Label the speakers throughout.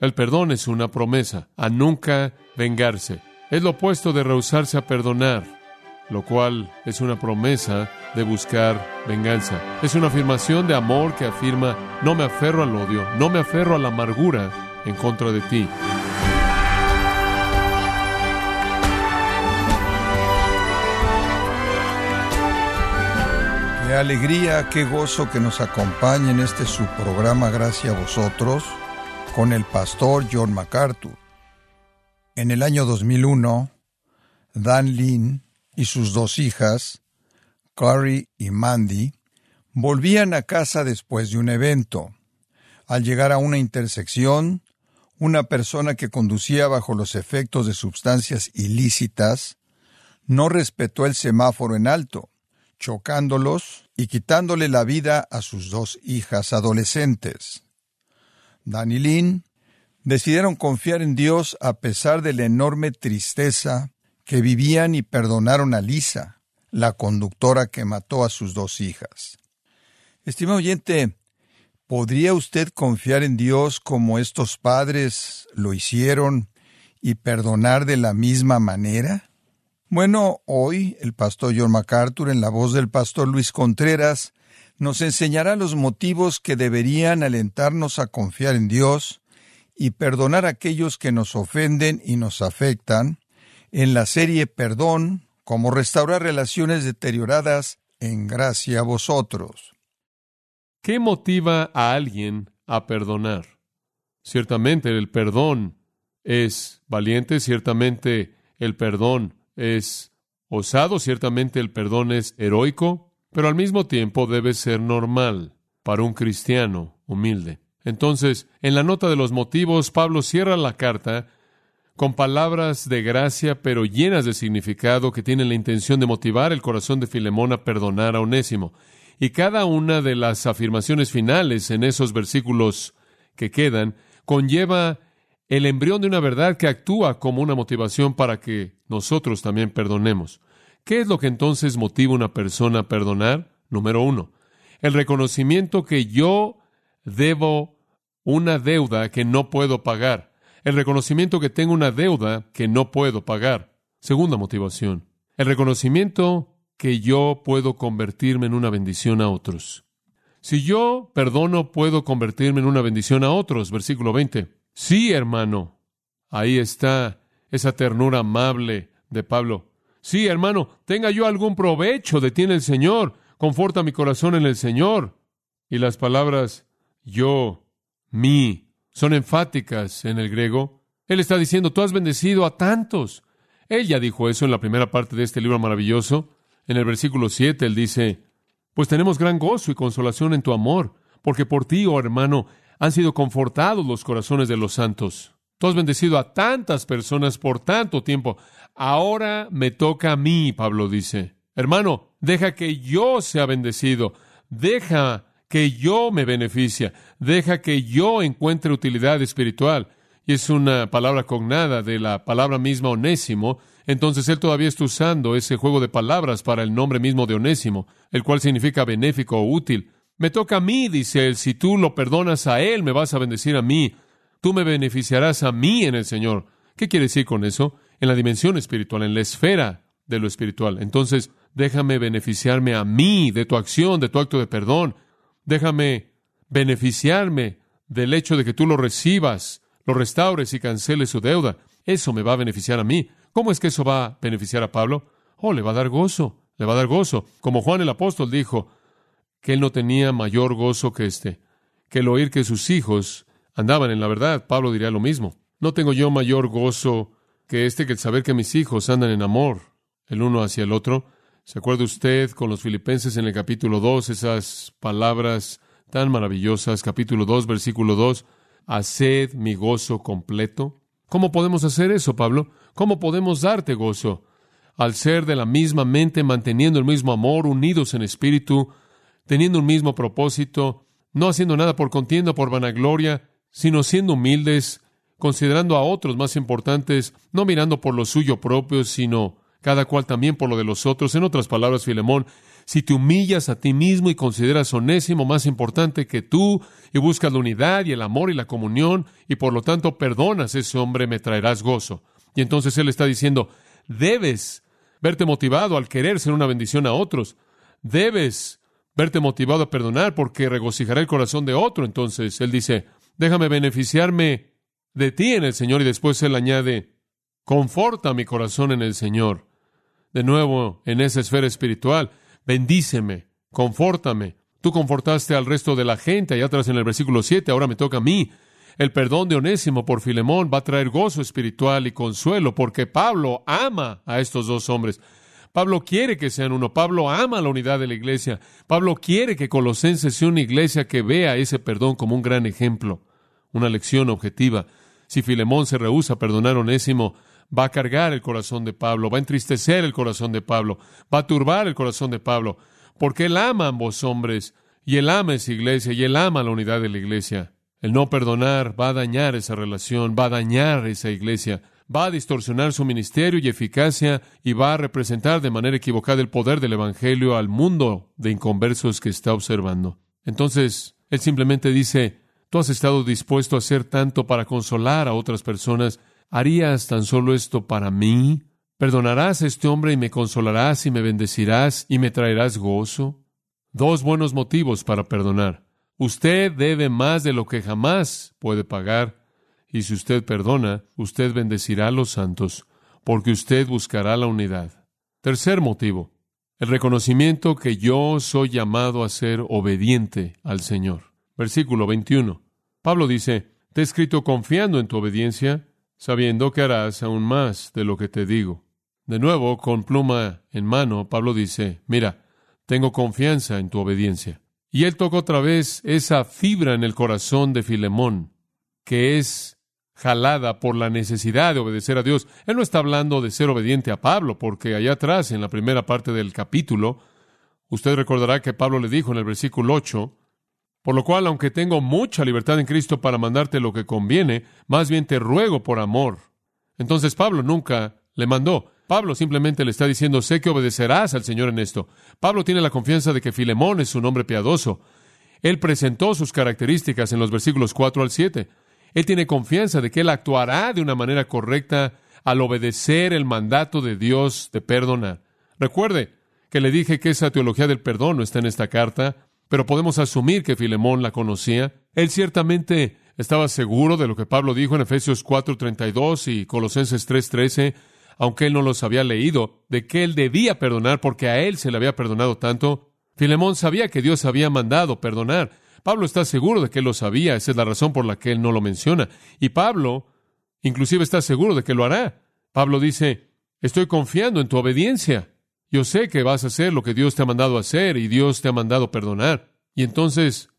Speaker 1: El perdón es una promesa a nunca vengarse. Es lo opuesto de rehusarse a perdonar, lo cual es una promesa de buscar venganza. Es una afirmación de amor que afirma, no me aferro al odio, no me aferro a la amargura en contra de ti.
Speaker 2: Qué alegría, qué gozo que nos acompañe en este su programa Gracias a vosotros con el pastor John MacArthur. En el año 2001, Dan Lin y sus dos hijas, Carrie y Mandy, volvían a casa después de un evento. Al llegar a una intersección, una persona que conducía bajo los efectos de sustancias ilícitas no respetó el semáforo en alto chocándolos y quitándole la vida a sus dos hijas adolescentes. Dan Lynn decidieron confiar en Dios a pesar de la enorme tristeza que vivían y perdonaron a Lisa, la conductora que mató a sus dos hijas. Estimado oyente, ¿podría usted confiar en Dios como estos padres lo hicieron y perdonar de la misma manera? Bueno, hoy el pastor John MacArthur, en la voz del pastor Luis Contreras, nos enseñará los motivos que deberían alentarnos a confiar en Dios y perdonar a aquellos que nos ofenden y nos afectan, en la serie Perdón, cómo restaurar relaciones deterioradas en gracia a vosotros.
Speaker 1: ¿Qué motiva a alguien a perdonar? Ciertamente el perdón es valiente, ciertamente el perdón es osado, ciertamente el perdón es heroico, pero al mismo tiempo debe ser normal para un cristiano humilde. Entonces, en la nota de los motivos, Pablo cierra la carta con palabras de gracia, pero llenas de significado, que tienen la intención de motivar el corazón de Filemón a perdonar a Onésimo. Y cada una de las afirmaciones finales en esos versículos que quedan conlleva el embrión de una verdad que actúa como una motivación para que nosotros también perdonemos. ¿Qué es lo que entonces motiva a una persona a perdonar? Número uno, el reconocimiento que yo debo una deuda que no puedo pagar. El reconocimiento que tengo una deuda que no puedo pagar. Segunda motivación, el reconocimiento que yo puedo convertirme en una bendición a otros. Si yo perdono, puedo convertirme en una bendición a otros. Versículo 20. Sí, hermano. Ahí está esa ternura amable de Pablo. Sí, hermano, tenga yo algún provecho de ti en el Señor. Conforta mi corazón en el Señor. Y las palabras yo, mí, son enfáticas en el griego. Él está diciendo, tú has bendecido a tantos. Él ya dijo eso en la primera parte de este libro maravilloso. En el versículo 7 él dice, pues tenemos gran gozo y consolación en tu amor, porque por ti, oh hermano, han sido confortados los corazones de los santos. Tú has bendecido a tantas personas por tanto tiempo. Ahora me toca a mí, Pablo dice. Hermano, deja que yo sea bendecido. Deja que yo me beneficie. Deja que yo encuentre utilidad espiritual. Y es una palabra cognada de la palabra misma onésimo. Entonces él todavía está usando ese juego de palabras para el nombre mismo de onésimo, el cual significa benéfico o útil. Me toca a mí, dice él, si tú lo perdonas a él, me vas a bendecir a mí. Tú me beneficiarás a mí en el Señor. ¿Qué quiere decir con eso? En la dimensión espiritual, en la esfera de lo espiritual. Entonces, déjame beneficiarme a mí de tu acción, de tu acto de perdón. Déjame beneficiarme del hecho de que tú lo recibas, lo restaures y canceles su deuda. Eso me va a beneficiar a mí. ¿Cómo es que eso va a beneficiar a Pablo? Oh, le va a dar gozo, le va a dar gozo. Como Juan el apóstol dijo, que él no tenía mayor gozo que este, que el oír que sus hijos andaban en la verdad. Pablo diría lo mismo. No tengo yo mayor gozo que este, que el saber que mis hijos andan en amor, el uno hacia el otro. ¿Se acuerda usted con los filipenses en el capítulo 2, esas palabras tan maravillosas, capítulo 2, versículo 2, haced mi gozo completo? ¿Cómo podemos hacer eso, Pablo? ¿Cómo podemos darte gozo? Al ser de la misma mente, manteniendo el mismo amor, unidos en espíritu, teniendo un mismo propósito, no haciendo nada por contienda, por vanagloria, sino siendo humildes, considerando a otros más importantes, no mirando por lo suyo propio, sino cada cual también por lo de los otros. En otras palabras, Filemón, si te humillas a ti mismo y consideras onésimo más importante que tú, y buscas la unidad y el amor y la comunión, y por lo tanto perdonas a ese hombre, me traerás gozo. Y entonces él está diciendo, debes verte motivado al querer ser una bendición a otros. Debes verte motivado a perdonar porque regocijará el corazón de otro. Entonces él dice, déjame beneficiarme de ti en el Señor. Y después él añade, conforta mi corazón en el Señor. De nuevo, en esa esfera espiritual, bendíceme, confórtame. Tú confortaste al resto de la gente allá atrás en el versículo 7, ahora me toca a mí. El perdón de Onésimo por Filemón va a traer gozo espiritual y consuelo porque Pablo ama a estos dos hombres. Pablo quiere que sean uno. Pablo ama la unidad de la iglesia. Pablo quiere que Colosenses sea una iglesia que vea ese perdón como un gran ejemplo, una lección objetiva. Si Filemón se rehúsa a perdonar a Onésimo, va a cargar el corazón de Pablo, va a entristecer el corazón de Pablo, va a turbar el corazón de Pablo, porque él ama a ambos hombres, y él ama esa iglesia, y él ama la unidad de la iglesia. El no perdonar va a dañar esa relación, va a dañar esa iglesia, va a distorsionar su ministerio y eficacia y va a representar de manera equivocada el poder del Evangelio al mundo de inconversos que está observando. Entonces, él simplemente dice, tú has estado dispuesto a hacer tanto para consolar a otras personas, ¿harías tan solo esto para mí? ¿Perdonarás a este hombre y me consolarás y me bendecirás y me traerás gozo? Dos buenos motivos para perdonar. Usted debe más de lo que jamás puede pagar y si usted perdona, usted bendecirá a los santos, porque usted buscará la unidad. Tercer motivo, el reconocimiento que yo soy llamado a ser obediente al Señor. Versículo 21. Pablo dice, te he escrito confiando en tu obediencia, sabiendo que harás aún más de lo que te digo. De nuevo, con pluma en mano, Pablo dice, mira, tengo confianza en tu obediencia. Y él toca otra vez esa fibra en el corazón de Filemón, que es jalada por la necesidad de obedecer a Dios. Él no está hablando de ser obediente a Pablo, porque allá atrás, en la primera parte del capítulo, usted recordará que Pablo le dijo en el versículo 8, por lo cual, aunque tengo mucha libertad en Cristo para mandarte lo que conviene, más bien te ruego por amor. Entonces Pablo nunca le mandó. Pablo simplemente le está diciendo, sé que obedecerás al Señor en esto. Pablo tiene la confianza de que Filemón es un hombre piadoso. Él presentó sus características en los versículos 4 al 7. Él tiene confianza de que Él actuará de una manera correcta al obedecer el mandato de Dios de perdonar. Recuerde que le dije que esa teología del perdón no está en esta carta, pero podemos asumir que Filemón la conocía. Él ciertamente estaba seguro de lo que Pablo dijo en Efesios 4:32 y Colosenses 3:13, aunque él no los había leído, de que él debía perdonar porque a él se le había perdonado tanto. Filemón sabía que Dios había mandado perdonar. Pablo está seguro de que él lo sabía, esa es la razón por la que él no lo menciona. Y Pablo inclusive está seguro de que lo hará. Pablo dice, estoy confiando en tu obediencia. Yo sé que vas a hacer lo que Dios te ha mandado hacer y Dios te ha mandado perdonar. Y entonces,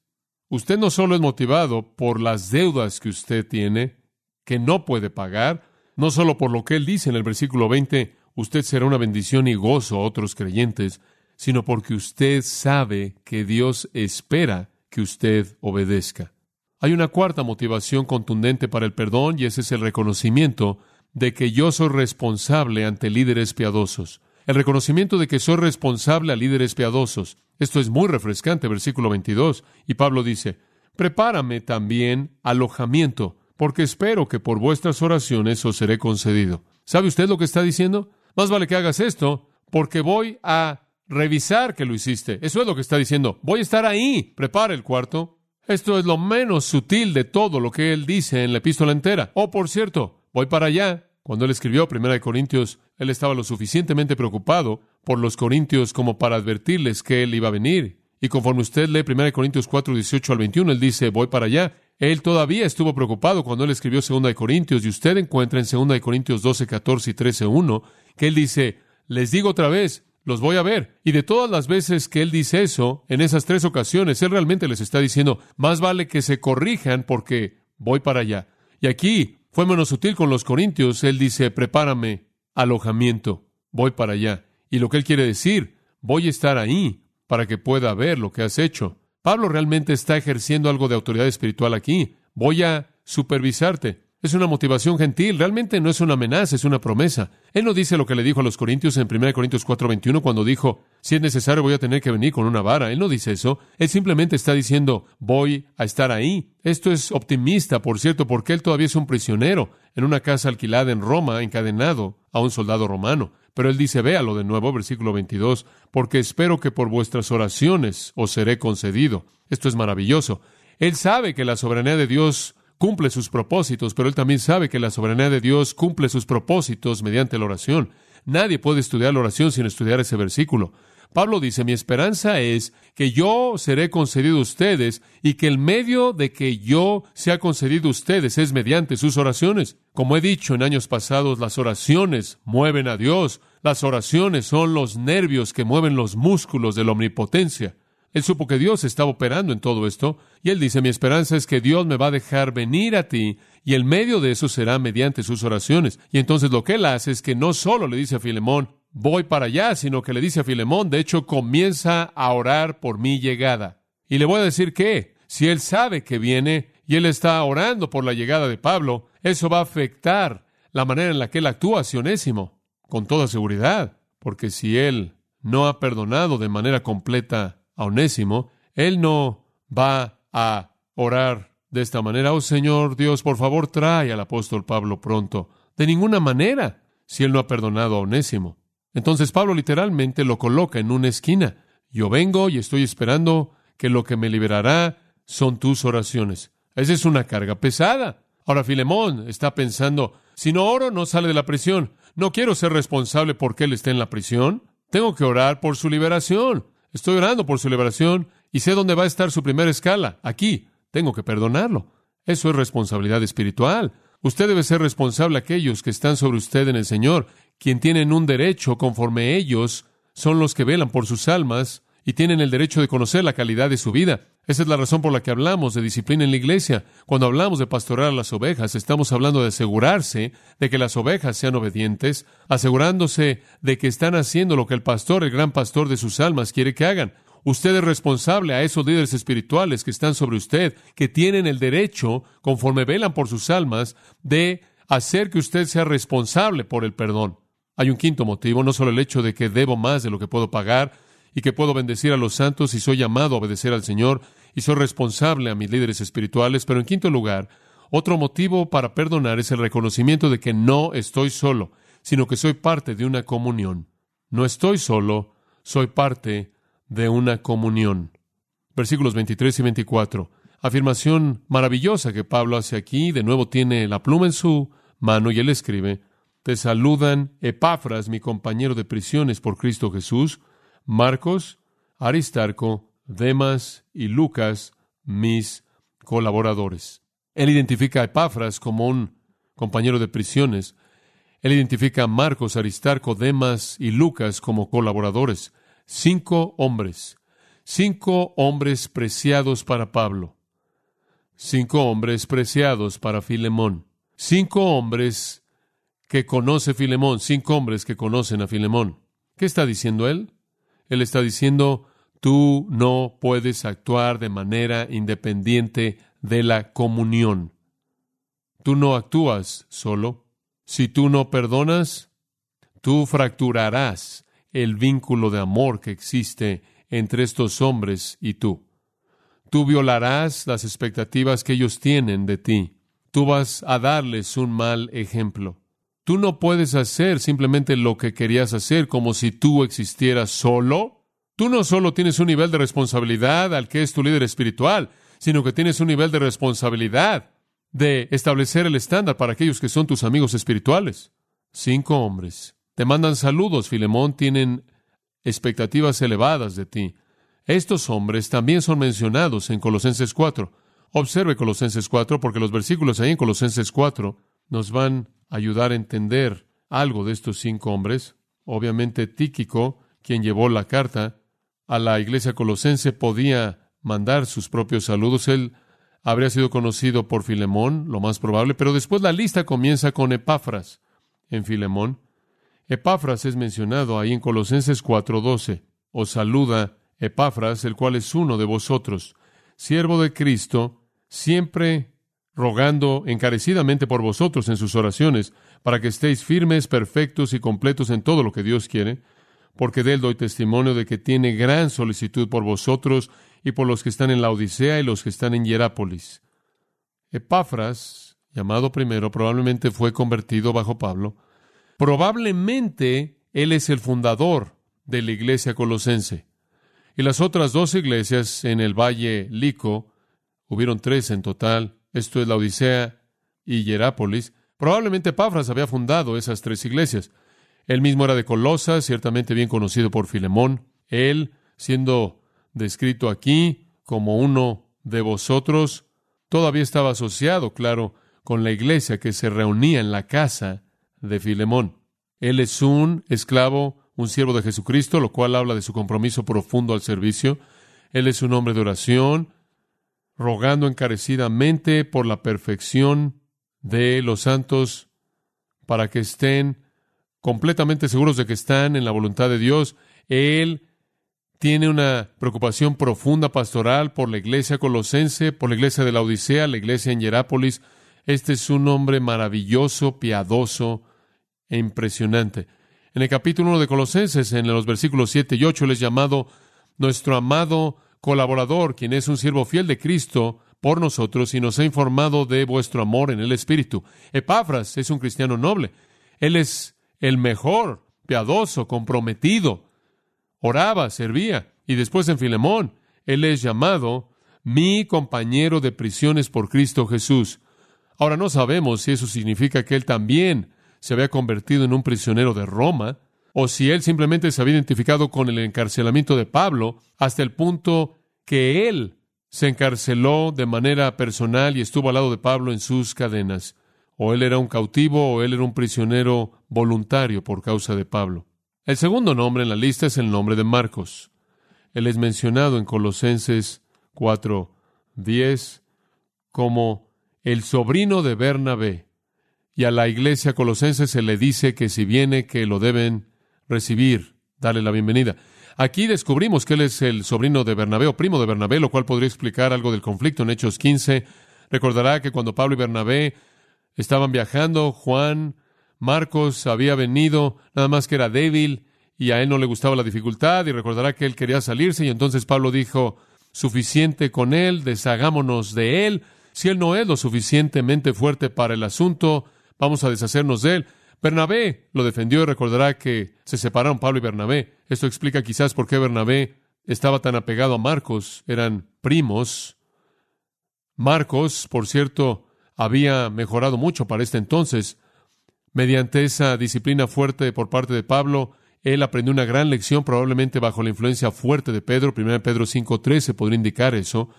Speaker 1: usted no solo es motivado por las deudas que usted tiene, que no puede pagar, no solo por lo que él dice en el versículo 20, usted será una bendición y gozo a otros creyentes, sino porque usted sabe que Dios espera que usted obedezca. Hay una cuarta motivación contundente para el perdón y ese es el reconocimiento de que yo soy responsable ante líderes piadosos. El reconocimiento de que soy responsable a líderes piadosos. Esto es muy refrescante, versículo 22. Y Pablo dice, prepárame también alojamiento, porque espero que por vuestras oraciones os seré concedido. ¿Sabe usted lo que está diciendo? Más vale que hagas esto, porque voy a revisar que lo hiciste. Eso es lo que está diciendo. Voy a estar ahí. Prepara el cuarto. Esto es lo menos sutil de todo lo que él dice en la epístola entera. Oh, por cierto, voy para allá. Cuando él escribió Primera de Corintios, él estaba lo suficientemente preocupado por los corintios como para advertirles que él iba a venir. Y conforme usted lee Primera de Corintios 4, 18 al 21, él dice, voy para allá. Él todavía estuvo preocupado cuando él escribió Segunda de Corintios, y usted encuentra en Segunda de Corintios 12, 14 y 13, 1, que él dice, les digo otra vez, los voy a ver. Y de todas las veces que él dice eso, en esas tres ocasiones, él realmente les está diciendo, más vale que se corrijan porque voy para allá. Y aquí fue menos sutil con los corintios, él dice, prepárame alojamiento, voy para allá. Y lo que él quiere decir, voy a estar ahí para que pueda ver lo que has hecho. Pablo realmente está ejerciendo algo de autoridad espiritual aquí. Voy a supervisarte. Es una motivación gentil, realmente no es una amenaza, es una promesa. Él no dice lo que le dijo a los Corintios en 1 Corintios 4:21 cuando dijo, si es necesario voy a tener que venir con una vara. Él no dice eso, él simplemente está diciendo, voy a estar ahí. Esto es optimista, por cierto, porque él todavía es un prisionero en una casa alquilada en Roma, encadenado a un soldado romano. Pero él dice, véalo de nuevo, versículo 22, porque espero que por vuestras oraciones os seré concedido. Esto es maravilloso. Él sabe que la soberanía de Dios cumple sus propósitos, pero él también sabe que la soberanía de Dios cumple sus propósitos mediante la oración. Nadie puede estudiar la oración sin estudiar ese versículo. Pablo dice, mi esperanza es que yo seré concedido a ustedes y que el medio de que yo sea concedido a ustedes es mediante sus oraciones. Como he dicho en años pasados, las oraciones mueven a Dios. Las oraciones son los nervios que mueven los músculos de la omnipotencia. Él supo que Dios estaba operando en todo esto, y él dice, mi esperanza es que Dios me va a dejar venir a ti, y el medio de eso será mediante sus oraciones. Y entonces lo que él hace es que no solo le dice a Filemón, voy para allá, sino que le dice a Filemón, de hecho, comienza a orar por mi llegada. Y le voy a decir que, si él sabe que viene, y él está orando por la llegada de Pablo, eso va a afectar la manera en la que él actúa hacia con toda seguridad, porque si él no ha perdonado de manera completa a Onésimo, él no va a orar de esta manera, oh Señor Dios, por favor trae al apóstol Pablo pronto. De ninguna manera, si él no ha perdonado a Onésimo. Entonces Pablo literalmente lo coloca en una esquina. Yo vengo y estoy esperando que lo que me liberará son tus oraciones. Esa es una carga pesada. Ahora Filemón está pensando, si no oro no sale de la prisión. No quiero ser responsable porque él esté en la prisión. Tengo que orar por su liberación. Estoy orando por su liberación y sé dónde va a estar su primera escala. Aquí. Tengo que perdonarlo. Eso es responsabilidad espiritual. Usted debe ser responsable a aquellos que están sobre usted en el Señor, quien tienen un derecho conforme ellos son los que velan por sus almas y tienen el derecho de conocer la calidad de su vida. Esa es la razón por la que hablamos de disciplina en la iglesia. Cuando hablamos de pastorear a las ovejas, estamos hablando de asegurarse de que las ovejas sean obedientes, asegurándose de que están haciendo lo que el pastor, el gran pastor de sus almas, quiere que hagan. Usted es responsable a esos líderes espirituales que están sobre usted, que tienen el derecho, conforme velan por sus almas, de hacer que usted sea responsable por el perdón. Hay un quinto motivo, no solo el hecho de que debo más de lo que puedo pagar, y que puedo bendecir a los santos y soy llamado a obedecer al Señor y soy responsable a mis líderes espirituales. Pero en quinto lugar, otro motivo para perdonar es el reconocimiento de que no estoy solo, sino que soy parte de una comunión. No estoy solo, soy parte de una comunión. Versículos 23 y 24. Afirmación maravillosa que Pablo hace aquí. De nuevo tiene la pluma en su mano y él escribe, Te saludan Epafras, mi compañero de prisiones por Cristo Jesús, Marcos, Aristarco, Demas y Lucas, mis colaboradores. Él identifica a Epafras como un compañero de prisiones. Él identifica a Marcos, Aristarco, Demas y Lucas como colaboradores. Cinco hombres. Cinco hombres preciados para Pablo. Cinco hombres preciados para Filemón. Cinco hombres que conoce Filemón. Cinco hombres que conocen a Filemón. ¿Qué está diciendo él? Él está diciendo, tú no puedes actuar de manera independiente de la comunión. Tú no actúas solo. Si tú no perdonas, tú fracturarás el vínculo de amor que existe entre estos hombres y tú. Tú violarás las expectativas que ellos tienen de ti. Tú vas a darles un mal ejemplo. Tú no puedes hacer simplemente lo que querías hacer como si tú existieras solo. Tú no solo tienes un nivel de responsabilidad al que es tu líder espiritual, sino que tienes un nivel de responsabilidad de establecer el estándar para aquellos que son tus amigos espirituales. Cinco hombres. Te mandan saludos, Filemón, tienen expectativas elevadas de ti. Estos hombres también son mencionados en Colosenses 4. Observe Colosenses 4 porque los versículos ahí en Colosenses 4 nos van ayudar a entender algo de estos cinco hombres. Obviamente Tíquico, quien llevó la carta a la iglesia colosense, podía mandar sus propios saludos. Él habría sido conocido por Filemón, lo más probable, pero después la lista comienza con Epafras en Filemón. Epafras es mencionado ahí en Colosenses 4:12. Os saluda Epafras, el cual es uno de vosotros, siervo de Cristo, siempre rogando encarecidamente por vosotros en sus oraciones, para que estéis firmes, perfectos y completos en todo lo que Dios quiere, porque de él doy testimonio de que tiene gran solicitud por vosotros y por los que están en la Odisea y los que están en Hierápolis. Epafras, llamado primero, probablemente fue convertido bajo Pablo. Probablemente él es el fundador de la iglesia colosense. Y las otras dos iglesias en el valle Lico, hubieron tres en total, esto es la Odisea y Hierápolis, probablemente Epafras había fundado esas tres iglesias. Él mismo era de Colosas, ciertamente bien conocido por Filemón. Él, siendo descrito aquí como uno de vosotros, todavía estaba asociado, claro, con la iglesia que se reunía en la casa de Filemón. Él es un esclavo, un siervo de Jesucristo, lo cual habla de su compromiso profundo al servicio. Él es un hombre de oración, rogando encarecidamente por la perfección de los santos para que estén completamente seguros de que están en la voluntad de Dios. Él tiene una preocupación profunda pastoral por la iglesia colosense, por la iglesia de la Odisea, la iglesia en Hierápolis. Este es un hombre maravilloso, piadoso e impresionante. En el capítulo 1 de Colosenses, en los versículos 7 y 8, él es llamado nuestro amado colaborador, quien es un siervo fiel de Cristo por nosotros y nos ha informado de vuestro amor en el Espíritu. Epafras es un cristiano noble. Él es el mejor, piadoso, comprometido. Oraba, servía. Y después en Filemón, él es llamado mi compañero de prisiones por Cristo Jesús. Ahora no sabemos si eso significa que él también se había convertido en un prisionero de Roma, o si él simplemente se había identificado con el encarcelamiento de Pablo hasta el punto que él se encarceló de manera personal y estuvo al lado de Pablo en sus cadenas o él era un cautivo o él era un prisionero voluntario por causa de Pablo. El segundo nombre en la lista es el nombre de Marcos. Él es mencionado en Colosenses 4:10 como el sobrino de Bernabé. Y a la iglesia colosense se le dice que si viene que lo deben recibir, darle la bienvenida. Aquí descubrimos que él es el sobrino de Bernabé o primo de Bernabé, lo cual podría explicar algo del conflicto en Hechos 15. Recordará que cuando Pablo y Bernabé Estaban viajando, Juan, Marcos había venido, nada más que era débil y a él no le gustaba la dificultad y recordará que él quería salirse y entonces Pablo dijo, suficiente con él, deshagámonos de él, si él no es lo suficientemente fuerte para el asunto, vamos a deshacernos de él. Bernabé lo defendió y recordará que se separaron Pablo y Bernabé. Esto explica quizás por qué Bernabé estaba tan apegado a Marcos, eran primos. Marcos, por cierto, había mejorado mucho para este entonces. Mediante esa disciplina fuerte por parte de Pablo, él aprendió una gran lección, probablemente bajo la influencia fuerte de Pedro, 1 Pedro 5.13 podría indicar eso,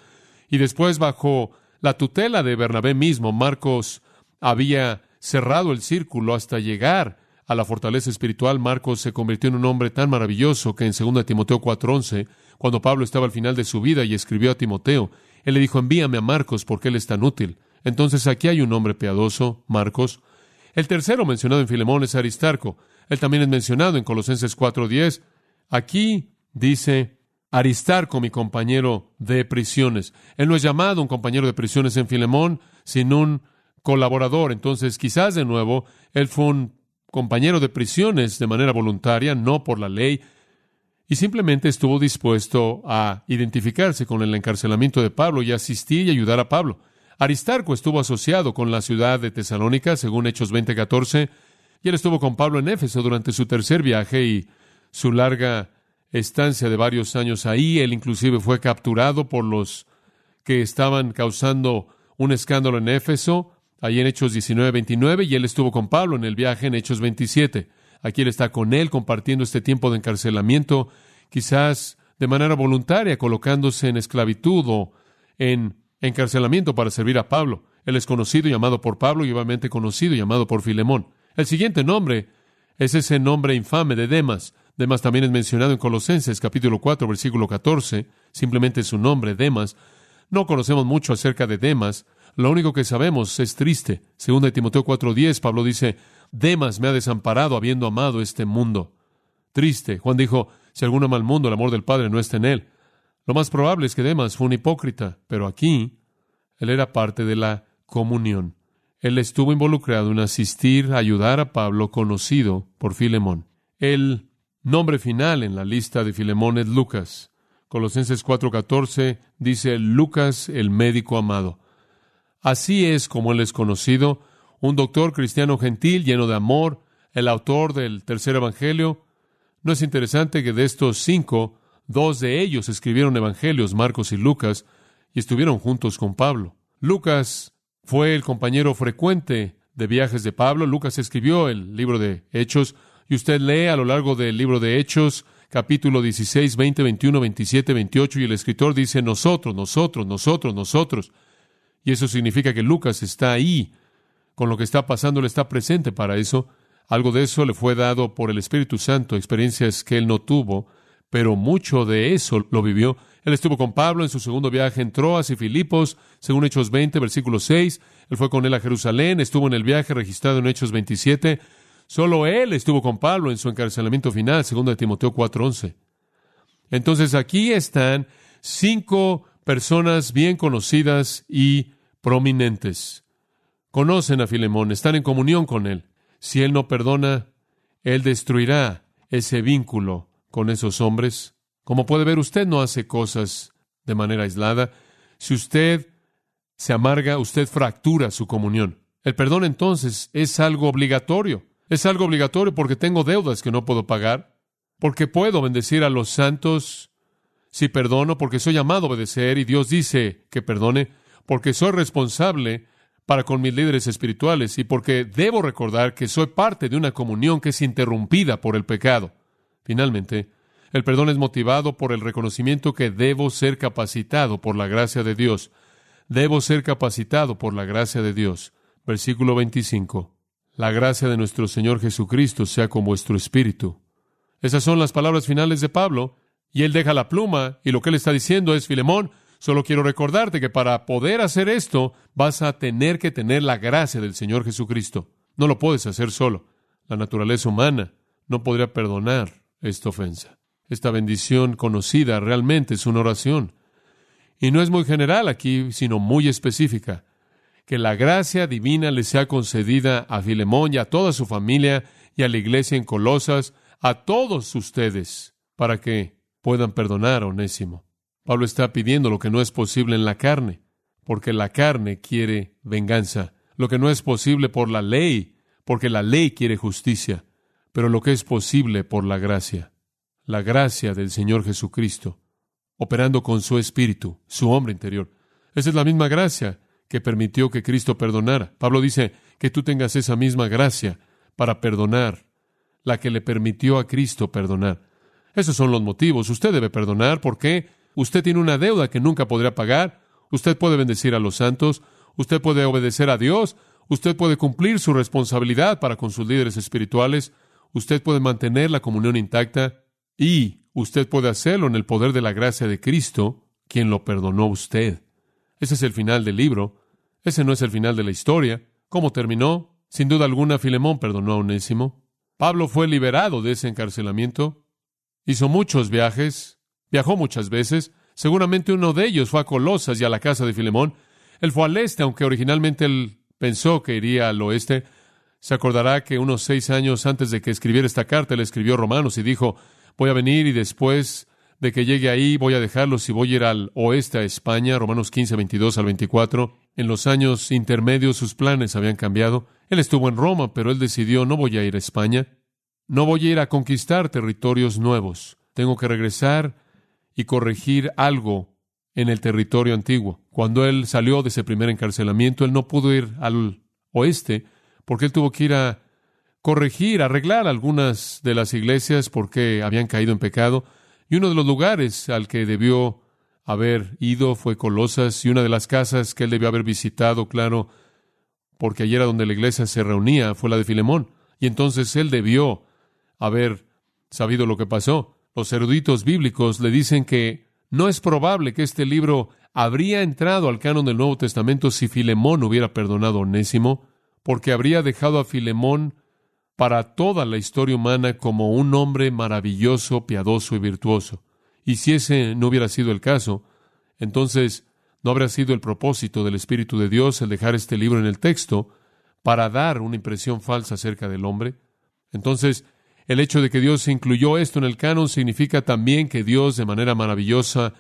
Speaker 1: y después bajo la tutela de Bernabé mismo, Marcos había cerrado el círculo hasta llegar a la fortaleza espiritual. Marcos se convirtió en un hombre tan maravilloso que en 2 Timoteo 4.11, cuando Pablo estaba al final de su vida y escribió a Timoteo, él le dijo, envíame a Marcos porque él es tan útil. Entonces aquí hay un hombre piadoso, Marcos. El tercero mencionado en Filemón es Aristarco. Él también es mencionado en Colosenses 4:10. Aquí dice Aristarco, mi compañero de prisiones. Él no es llamado un compañero de prisiones en Filemón, sino un colaborador. Entonces, quizás de nuevo, él fue un compañero de prisiones de manera voluntaria, no por la ley, y simplemente estuvo dispuesto a identificarse con el encarcelamiento de Pablo y asistir y ayudar a Pablo. Aristarco estuvo asociado con la ciudad de Tesalónica, según Hechos 20:14, y él estuvo con Pablo en Éfeso durante su tercer viaje y su larga estancia de varios años ahí. Él inclusive fue capturado por los que estaban causando un escándalo en Éfeso, ahí en Hechos 19:29, y él estuvo con Pablo en el viaje en Hechos 27. Aquí él está con él compartiendo este tiempo de encarcelamiento, quizás de manera voluntaria, colocándose en esclavitud o en encarcelamiento para servir a Pablo. Él es conocido y amado por Pablo y obviamente conocido y por Filemón. El siguiente nombre es ese nombre infame de Demas. Demas también es mencionado en Colosenses capítulo 4 versículo 14, simplemente su nombre, Demas. No conocemos mucho acerca de Demas, lo único que sabemos es triste. Según de Timoteo 4:10, Pablo dice, Demas me ha desamparado habiendo amado este mundo. Triste. Juan dijo, si alguno ama al mundo, el amor del Padre no está en él. Lo más probable es que Demas fue un hipócrita, pero aquí él era parte de la comunión. Él estuvo involucrado en asistir, ayudar a Pablo, conocido por Filemón. El nombre final en la lista de Filemón es Lucas. Colosenses 4:14 dice Lucas el médico amado. Así es como él es conocido, un doctor cristiano gentil, lleno de amor, el autor del tercer evangelio. ¿No es interesante que de estos cinco, dos de ellos escribieron evangelios, Marcos y Lucas, y estuvieron juntos con Pablo? Lucas fue el compañero frecuente de viajes de Pablo. Lucas escribió el libro de Hechos, y usted lee a lo largo del libro de Hechos, capítulo 16, 20, 21, 27, 28, y el escritor dice nosotros, nosotros, nosotros, nosotros. Y eso significa que Lucas está ahí, con lo que está pasando, él está presente para eso. Algo de eso le fue dado por el Espíritu Santo, experiencias que él no tuvo, pero mucho de eso lo vivió. Él estuvo con Pablo en su segundo viaje en Troas y Filipos, según Hechos 20, versículo 6. Él fue con él a Jerusalén, estuvo en el viaje registrado en Hechos 27. Solo él estuvo con Pablo en su encarcelamiento final, segundo de Timoteo 4:11. Entonces aquí están cinco personas bien conocidas y prominentes. Conocen a Filemón, están en comunión con él. Si él no perdona, él destruirá ese vínculo con esos hombres. Como puede ver, usted no hace cosas de manera aislada. Si usted se amarga, usted fractura su comunión. El perdón entonces es algo obligatorio. Es algo obligatorio porque tengo deudas que no puedo pagar, porque puedo bendecir a los santos si perdono, porque soy llamado a obedecer y Dios dice que perdone, porque soy responsable para con mis líderes espirituales y porque debo recordar que soy parte de una comunión que es interrumpida por el pecado. Finalmente, el perdón es motivado por el reconocimiento que debo ser capacitado por la gracia de Dios. Debo ser capacitado por la gracia de Dios. Versículo 25. La gracia de nuestro Señor Jesucristo sea con vuestro espíritu. Esas son las palabras finales de Pablo, y él deja la pluma, y lo que él está diciendo es, Filemón, solo quiero recordarte que para poder hacer esto vas a tener que tener la gracia del Señor Jesucristo. No lo puedes hacer solo. La naturaleza humana no podría perdonar esta ofensa. Esta bendición conocida realmente es una oración. Y no es muy general aquí, sino muy específica. Que la gracia divina le sea concedida a Filemón y a toda su familia y a la iglesia en Colosas, a todos ustedes, para que puedan perdonar a Onésimo. Pablo está pidiendo lo que no es posible en la carne, porque la carne quiere venganza, lo que no es posible por la ley, porque la ley quiere justicia, pero lo que es posible por la gracia la gracia del Señor Jesucristo, operando con su espíritu, su hombre interior. Esa es la misma gracia que permitió que Cristo perdonara. Pablo dice que tú tengas esa misma gracia para perdonar, la que le permitió a Cristo perdonar. Esos son los motivos. Usted debe perdonar porque usted tiene una deuda que nunca podrá pagar. Usted puede bendecir a los santos. Usted puede obedecer a Dios. Usted puede cumplir su responsabilidad para con sus líderes espirituales. Usted puede mantener la comunión intacta. Y usted puede hacerlo en el poder de la gracia de Cristo, quien lo perdonó a usted. Ese es el final del libro. Ese no es el final de la historia. ¿Cómo terminó? Sin duda alguna, Filemón perdonó a Onésimo. Pablo fue liberado de ese encarcelamiento. Hizo muchos viajes. Viajó muchas veces. Seguramente uno de ellos fue a Colosas y a la casa de Filemón. Él fue al este, aunque originalmente él pensó que iría al oeste. Se acordará que unos seis años antes de que escribiera esta carta, él escribió Romanos y dijo, voy a venir y después de que llegue ahí voy a dejarlos y voy a ir al oeste a España, Romanos 15, 22 al 24. En los años intermedios sus planes habían cambiado. Él estuvo en Roma, pero él decidió no voy a ir a España, no voy a ir a conquistar territorios nuevos. Tengo que regresar y corregir algo en el territorio antiguo. Cuando él salió de ese primer encarcelamiento, él no pudo ir al oeste porque él tuvo que ir a corregir, arreglar algunas de las iglesias porque habían caído en pecado. Y uno de los lugares al que debió haber ido fue Colosas y una de las casas que él debió haber visitado, claro, porque allí era donde la iglesia se reunía, fue la de Filemón. Y entonces él debió haber sabido lo que pasó. Los eruditos bíblicos le dicen que no es probable que este libro habría entrado al canon del Nuevo Testamento si Filemón hubiera perdonado a Onésimo, porque habría dejado a Filemón para toda la historia humana como un hombre maravilloso, piadoso y virtuoso. Y si ese no hubiera sido el caso, entonces ¿No habrá sido el propósito del Espíritu de Dios el dejar este libro en el texto para dar una impresión falsa acerca del hombre? Entonces, el hecho de que Dios incluyó esto en el canon significa también que Dios, de manera maravillosa,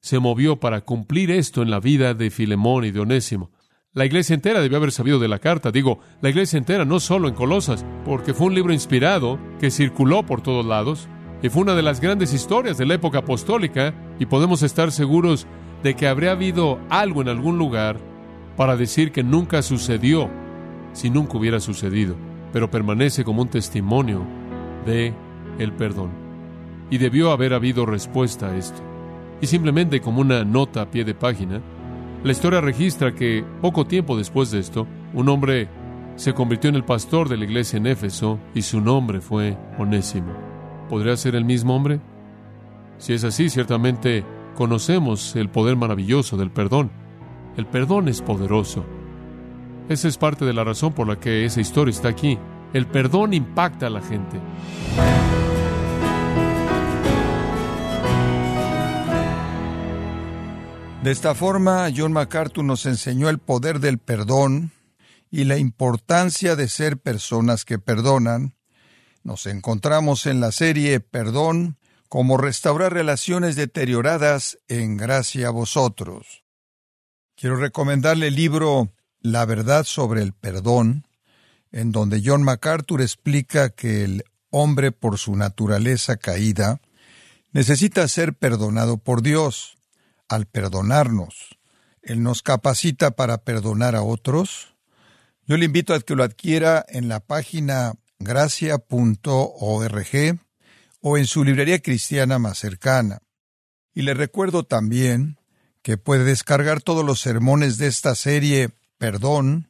Speaker 1: se movió para cumplir esto en la vida de Filemón y de Onésimo. La iglesia entera debió haber sabido de la carta, digo, la iglesia entera, no solo en Colosas, porque fue un libro inspirado que circuló por todos lados y fue una de las grandes historias de la época apostólica y podemos estar seguros de que habría habido algo en algún lugar para decir que nunca sucedió si nunca hubiera sucedido, pero permanece como un testimonio de el perdón. Y debió haber habido respuesta a esto. Y simplemente como una nota a pie de página, la historia registra que poco tiempo después de esto, un hombre se convirtió en el pastor de la iglesia en Éfeso y su nombre fue Onésimo. ¿Podría ser el mismo hombre? Si es así, ciertamente conocemos el poder maravilloso del perdón. El perdón es poderoso. Esa es parte de la razón por la que esa historia está aquí. El perdón impacta a la gente.
Speaker 2: De esta forma, John MacArthur nos enseñó el poder del perdón y la importancia de ser personas que perdonan. Nos encontramos en la serie Perdón, como restaurar relaciones deterioradas en gracia a vosotros. Quiero recomendarle el libro La verdad sobre el perdón, en donde John MacArthur explica que el hombre por su naturaleza caída necesita ser perdonado por Dios al perdonarnos. Él nos capacita para perdonar a otros. Yo le invito a que lo adquiera en la página gracia.org o en su librería cristiana más cercana. Y le recuerdo también que puede descargar todos los sermones de esta serie Perdón,